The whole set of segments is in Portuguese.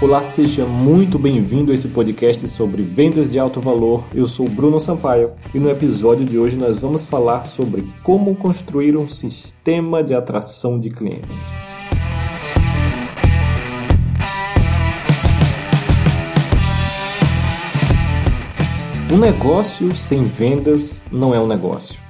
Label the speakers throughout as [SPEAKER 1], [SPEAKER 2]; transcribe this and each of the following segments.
[SPEAKER 1] Olá, seja muito bem-vindo a esse podcast sobre vendas de alto valor. Eu sou Bruno Sampaio e no episódio de hoje nós vamos falar sobre como construir um sistema de atração de clientes. Um negócio sem vendas não é um negócio.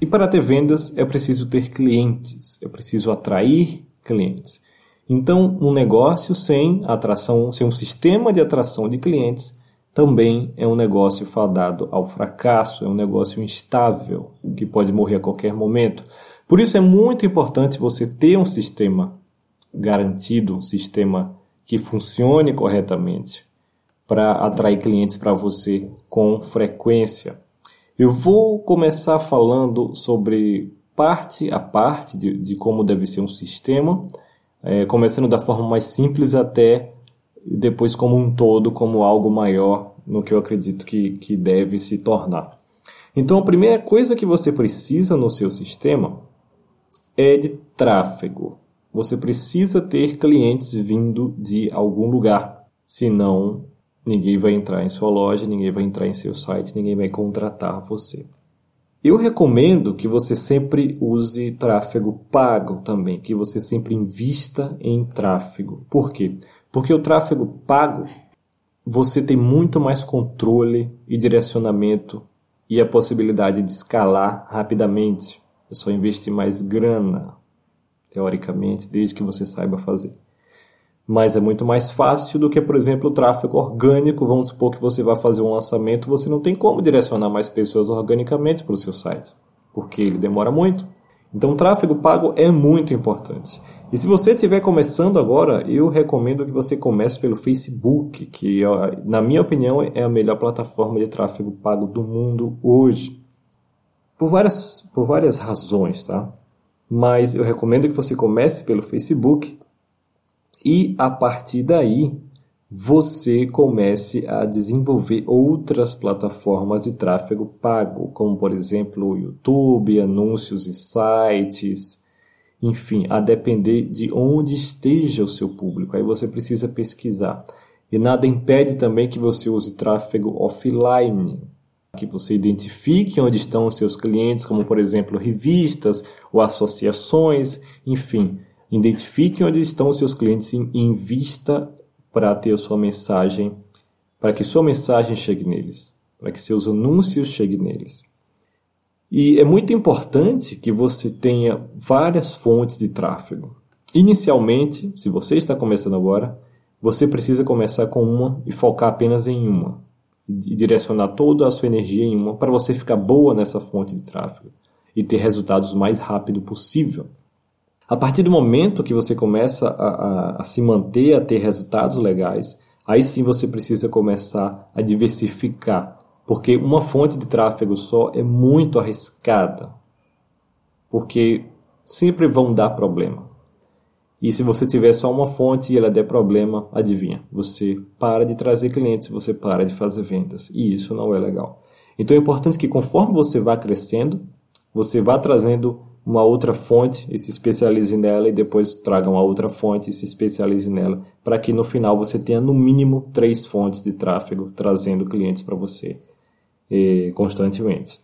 [SPEAKER 1] E para ter vendas é preciso ter clientes, é preciso atrair clientes. Então, um negócio sem atração, sem um sistema de atração de clientes, também é um negócio fadado ao fracasso, é um negócio instável, que pode morrer a qualquer momento. Por isso é muito importante você ter um sistema garantido, um sistema que funcione corretamente para atrair clientes para você com frequência. Eu vou começar falando sobre parte a parte de, de como deve ser um sistema é, começando da forma mais simples até depois como um todo, como algo maior no que eu acredito que, que deve se tornar. Então, a primeira coisa que você precisa no seu sistema é de tráfego. Você precisa ter clientes vindo de algum lugar, senão ninguém vai entrar em sua loja, ninguém vai entrar em seu site, ninguém vai contratar você. Eu recomendo que você sempre use tráfego pago também, que você sempre invista em tráfego. Por quê? Porque o tráfego pago você tem muito mais controle e direcionamento e a possibilidade de escalar rapidamente. É só investir mais grana, teoricamente, desde que você saiba fazer mas é muito mais fácil do que, por exemplo, o tráfego orgânico. Vamos supor que você vai fazer um lançamento, você não tem como direcionar mais pessoas organicamente para o seu site, porque ele demora muito. Então, o tráfego pago é muito importante. E se você estiver começando agora, eu recomendo que você comece pelo Facebook, que, na minha opinião, é a melhor plataforma de tráfego pago do mundo hoje. Por várias, por várias razões, tá? Mas eu recomendo que você comece pelo Facebook e a partir daí você comece a desenvolver outras plataformas de tráfego pago, como por exemplo o YouTube, anúncios em sites, enfim, a depender de onde esteja o seu público. Aí você precisa pesquisar. E nada impede também que você use tráfego offline, que você identifique onde estão os seus clientes, como por exemplo revistas ou associações, enfim. Identifique onde estão os seus clientes e invista para ter a sua mensagem, para que sua mensagem chegue neles, para que seus anúncios cheguem neles. E é muito importante que você tenha várias fontes de tráfego. Inicialmente, se você está começando agora, você precisa começar com uma e focar apenas em uma. E direcionar toda a sua energia em uma para você ficar boa nessa fonte de tráfego e ter resultados o mais rápido possível. A partir do momento que você começa a, a, a, se manter, a ter resultados legais, aí sim você precisa começar a diversificar, porque uma fonte de tráfego só é muito arriscada, porque sempre vão dar problema. E se você tiver só uma fonte e ela der problema, adivinha, você para de trazer clientes, você para de fazer vendas, e isso não é legal. Então é importante que conforme você vá crescendo, você vá trazendo uma outra fonte e se especialize nela e depois traga uma outra fonte e se especialize nela, para que no final você tenha no mínimo três fontes de tráfego trazendo clientes para você eh, constantemente.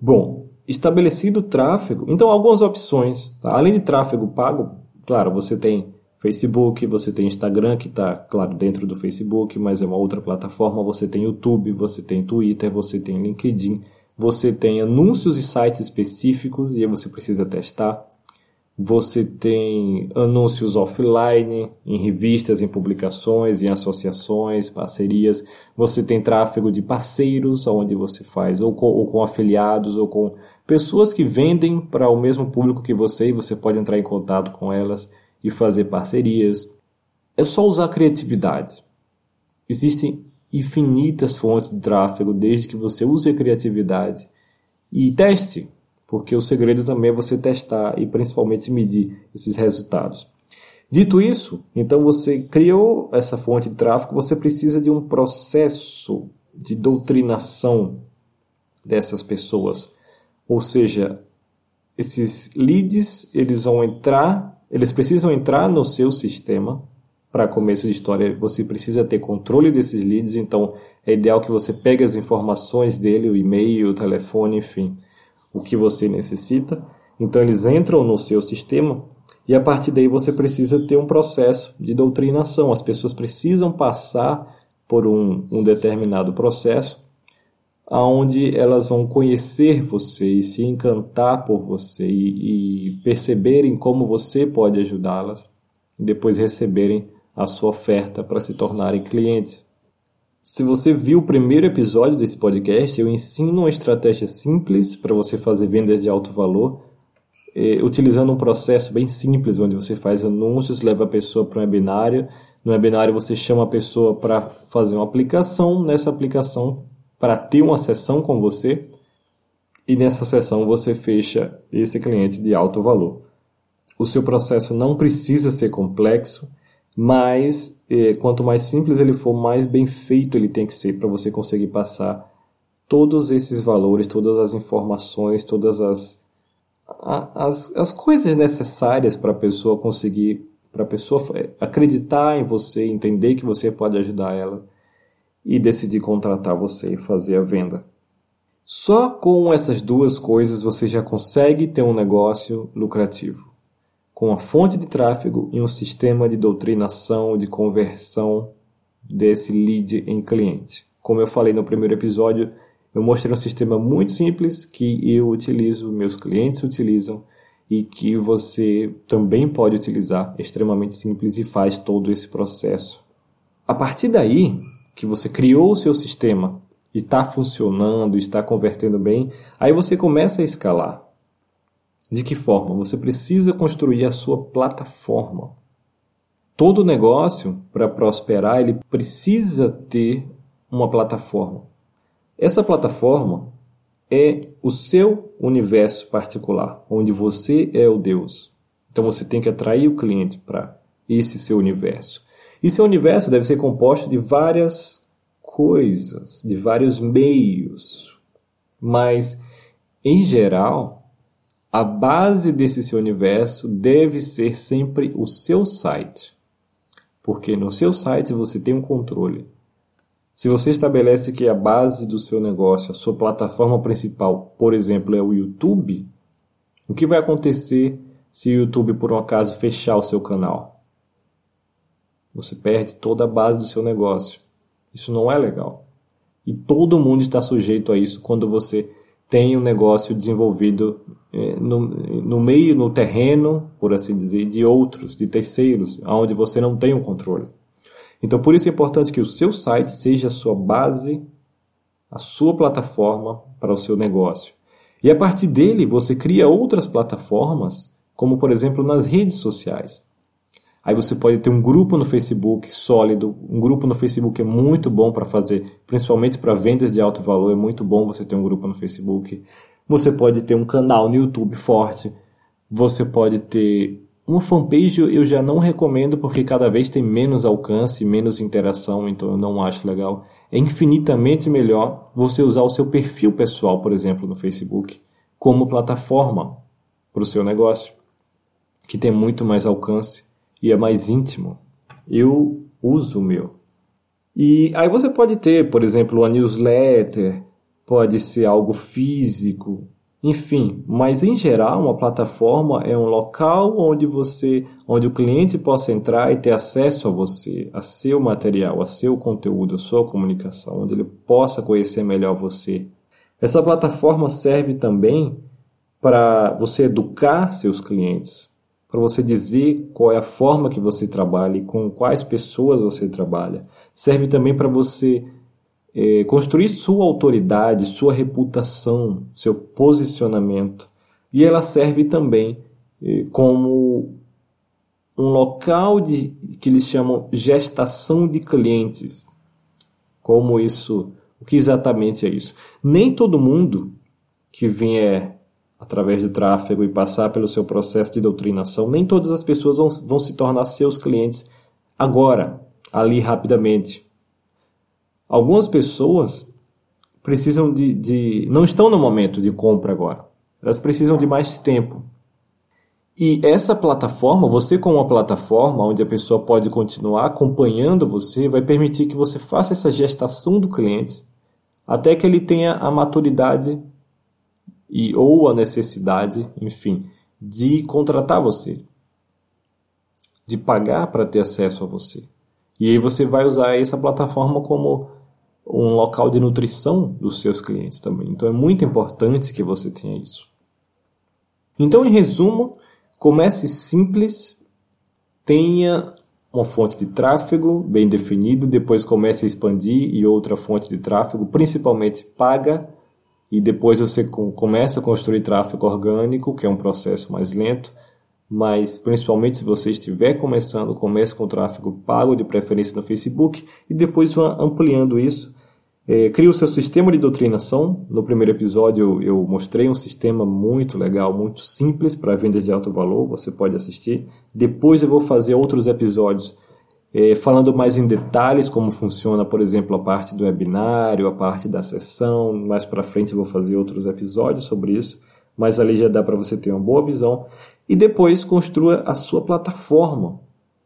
[SPEAKER 1] Bom, estabelecido o tráfego, então algumas opções, tá? além de tráfego pago, claro, você tem Facebook, você tem Instagram, que está, claro, dentro do Facebook, mas é uma outra plataforma, você tem YouTube, você tem Twitter, você tem LinkedIn, você tem anúncios e sites específicos e aí você precisa testar. Você tem anúncios offline, em revistas, em publicações, em associações, parcerias. Você tem tráfego de parceiros, onde você faz, ou com, ou com afiliados, ou com pessoas que vendem para o mesmo público que você e você pode entrar em contato com elas e fazer parcerias. É só usar criatividade. Existem infinitas fontes de tráfego desde que você use a criatividade e teste, porque o segredo também é você testar e principalmente medir esses resultados. Dito isso, então você criou essa fonte de tráfego, você precisa de um processo de doutrinação dessas pessoas. Ou seja, esses leads, eles vão entrar, eles precisam entrar no seu sistema para começo de história, você precisa ter controle desses leads, então é ideal que você pegue as informações dele, o e-mail, o telefone, enfim, o que você necessita. Então eles entram no seu sistema e a partir daí você precisa ter um processo de doutrinação. As pessoas precisam passar por um, um determinado processo aonde elas vão conhecer você e se encantar por você e, e perceberem como você pode ajudá-las e depois receberem a sua oferta para se tornarem clientes. Se você viu o primeiro episódio desse podcast, eu ensino uma estratégia simples para você fazer vendas de alto valor, eh, utilizando um processo bem simples, onde você faz anúncios, leva a pessoa para um webinário. No webinário você chama a pessoa para fazer uma aplicação, nessa aplicação para ter uma sessão com você e nessa sessão você fecha esse cliente de alto valor. O seu processo não precisa ser complexo, mas eh, quanto mais simples ele for, mais bem feito ele tem que ser para você conseguir passar todos esses valores, todas as informações, todas as, as, as coisas necessárias para a pessoa conseguir, para a pessoa acreditar em você, entender que você pode ajudar ela e decidir contratar você e fazer a venda. Só com essas duas coisas você já consegue ter um negócio lucrativo com a fonte de tráfego e um sistema de doutrinação, de conversão desse lead em cliente. Como eu falei no primeiro episódio, eu mostrei um sistema muito simples que eu utilizo, meus clientes utilizam e que você também pode utilizar, extremamente simples e faz todo esse processo. A partir daí que você criou o seu sistema e está funcionando, está convertendo bem, aí você começa a escalar. De que forma? Você precisa construir a sua plataforma. Todo negócio, para prosperar, ele precisa ter uma plataforma. Essa plataforma é o seu universo particular, onde você é o Deus. Então você tem que atrair o cliente para esse seu universo. E seu universo deve ser composto de várias coisas, de vários meios. Mas, em geral, a base desse seu universo deve ser sempre o seu site. Porque no seu site você tem um controle. Se você estabelece que a base do seu negócio, a sua plataforma principal, por exemplo, é o YouTube, o que vai acontecer se o YouTube por um acaso fechar o seu canal? Você perde toda a base do seu negócio. Isso não é legal. E todo mundo está sujeito a isso quando você tem um negócio desenvolvido é, no, no meio, no terreno, por assim dizer, de outros, de terceiros, onde você não tem o um controle. Então, por isso é importante que o seu site seja a sua base, a sua plataforma para o seu negócio. E a partir dele, você cria outras plataformas, como por exemplo nas redes sociais. Aí você pode ter um grupo no Facebook sólido. Um grupo no Facebook é muito bom para fazer, principalmente para vendas de alto valor. É muito bom você ter um grupo no Facebook. Você pode ter um canal no YouTube forte. Você pode ter uma fanpage. Eu já não recomendo porque cada vez tem menos alcance, menos interação. Então eu não acho legal. É infinitamente melhor você usar o seu perfil pessoal, por exemplo, no Facebook, como plataforma para o seu negócio, que tem muito mais alcance e é mais íntimo. Eu uso o meu. E aí você pode ter, por exemplo, uma newsletter, pode ser algo físico, enfim, mas em geral uma plataforma é um local onde você, onde o cliente possa entrar e ter acesso a você, a seu material, a seu conteúdo, a sua comunicação, onde ele possa conhecer melhor você. Essa plataforma serve também para você educar seus clientes, para você dizer qual é a forma que você trabalha e com quais pessoas você trabalha. Serve também para você é, construir sua autoridade, sua reputação, seu posicionamento. E ela serve também é, como um local de, que eles chamam gestação de clientes. Como isso, o que exatamente é isso? Nem todo mundo que vier através do tráfego e passar pelo seu processo de doutrinação, nem todas as pessoas vão, vão se tornar seus clientes agora, ali rapidamente. Algumas pessoas precisam de, de. não estão no momento de compra agora. Elas precisam de mais tempo. E essa plataforma, você com uma plataforma onde a pessoa pode continuar acompanhando você, vai permitir que você faça essa gestação do cliente até que ele tenha a maturidade e ou a necessidade, enfim, de contratar você, de pagar para ter acesso a você. E aí você vai usar essa plataforma como um local de nutrição dos seus clientes também. Então é muito importante que você tenha isso. Então, em resumo, comece simples, tenha uma fonte de tráfego bem definido, depois comece a expandir e outra fonte de tráfego, principalmente paga, e depois você começa a construir tráfego orgânico, que é um processo mais lento, mas principalmente se você estiver começando, comece com tráfego pago, de preferência no Facebook, e depois vá ampliando isso é, o seu sistema de doutrinação. No primeiro episódio eu, eu mostrei um sistema muito legal, muito simples para vendas de alto valor. Você pode assistir. Depois eu vou fazer outros episódios é, falando mais em detalhes como funciona, por exemplo, a parte do webinário, a parte da sessão. Mais para frente eu vou fazer outros episódios sobre isso. Mas ali já dá para você ter uma boa visão. E depois construa a sua plataforma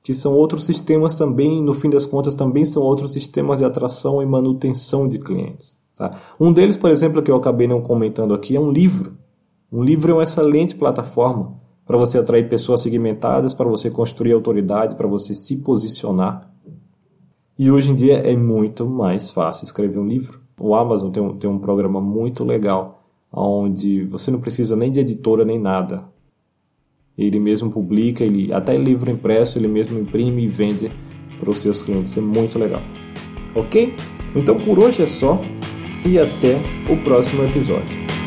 [SPEAKER 1] que são outros sistemas também, no fim das contas, também são outros sistemas de atração e manutenção de clientes. Tá? Um deles, por exemplo, que eu acabei não comentando aqui, é um livro. Um livro é uma excelente plataforma para você atrair pessoas segmentadas, para você construir autoridade, para você se posicionar. E hoje em dia é muito mais fácil escrever um livro. O Amazon tem um, tem um programa muito legal, onde você não precisa nem de editora nem nada ele mesmo publica, ele até livro impresso, ele mesmo imprime e vende para os seus clientes. É muito legal. Ok? Então por hoje é só e até o próximo episódio.